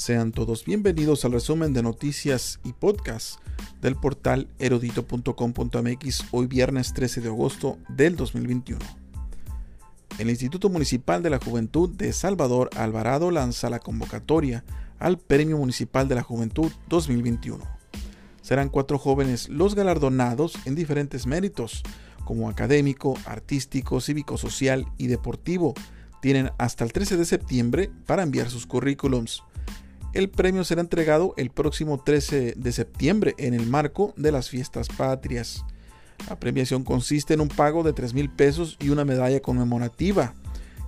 Sean todos bienvenidos al resumen de noticias y podcast del portal erudito.com.mx hoy viernes 13 de agosto del 2021. El Instituto Municipal de la Juventud de Salvador Alvarado lanza la convocatoria al Premio Municipal de la Juventud 2021. Serán cuatro jóvenes los galardonados en diferentes méritos, como académico, artístico, cívico-social y deportivo. Tienen hasta el 13 de septiembre para enviar sus currículums. El premio será entregado el próximo 13 de septiembre en el marco de las fiestas patrias. La premiación consiste en un pago de 3 mil pesos y una medalla conmemorativa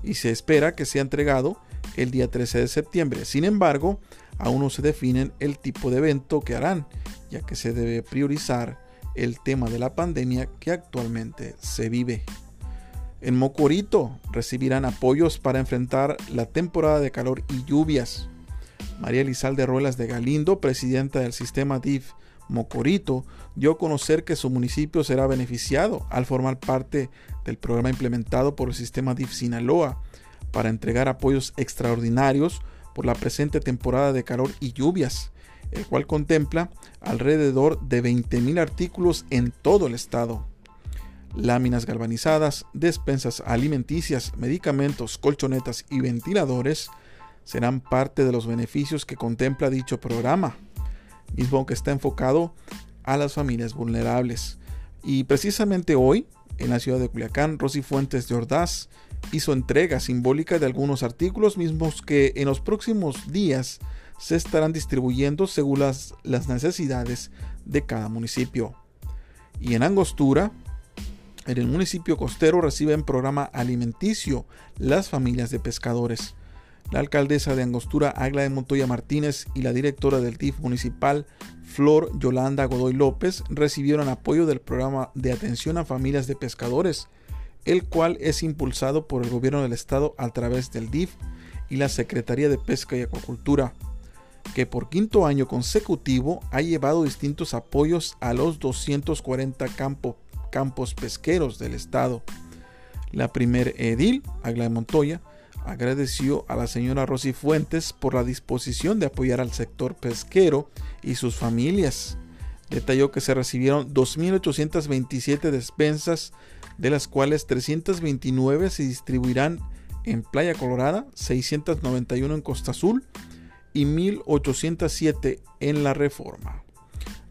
y se espera que sea entregado el día 13 de septiembre. Sin embargo, aún no se definen el tipo de evento que harán, ya que se debe priorizar el tema de la pandemia que actualmente se vive. En Mocorito recibirán apoyos para enfrentar la temporada de calor y lluvias. María Elizalde Ruelas de Galindo, presidenta del sistema DIF Mocorito, dio a conocer que su municipio será beneficiado al formar parte del programa implementado por el sistema DIF Sinaloa para entregar apoyos extraordinarios por la presente temporada de calor y lluvias, el cual contempla alrededor de 20.000 artículos en todo el estado. Láminas galvanizadas, despensas alimenticias, medicamentos, colchonetas y ventiladores serán parte de los beneficios que contempla dicho programa, mismo que está enfocado a las familias vulnerables. Y precisamente hoy, en la ciudad de Culiacán, Rosy Fuentes de Ordaz hizo entrega simbólica de algunos artículos mismos que en los próximos días se estarán distribuyendo según las, las necesidades de cada municipio. Y en Angostura, en el municipio costero reciben programa alimenticio las familias de pescadores. La alcaldesa de Angostura, Agla de Montoya Martínez, y la directora del TIF municipal, Flor Yolanda Godoy López, recibieron apoyo del programa de atención a familias de pescadores, el cual es impulsado por el gobierno del estado a través del DIF y la Secretaría de Pesca y Acuacultura, que por quinto año consecutivo ha llevado distintos apoyos a los 240 campos pesqueros del estado. La primer edil, Agla de Montoya, agradeció a la señora Rosy Fuentes por la disposición de apoyar al sector pesquero y sus familias. Detalló que se recibieron 2.827 despensas, de las cuales 329 se distribuirán en Playa Colorada, 691 en Costa Azul y 1.807 en La Reforma.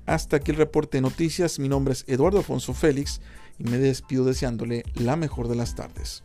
Hasta aquí el reporte de noticias. Mi nombre es Eduardo Alfonso Félix y me despido deseándole la mejor de las tardes.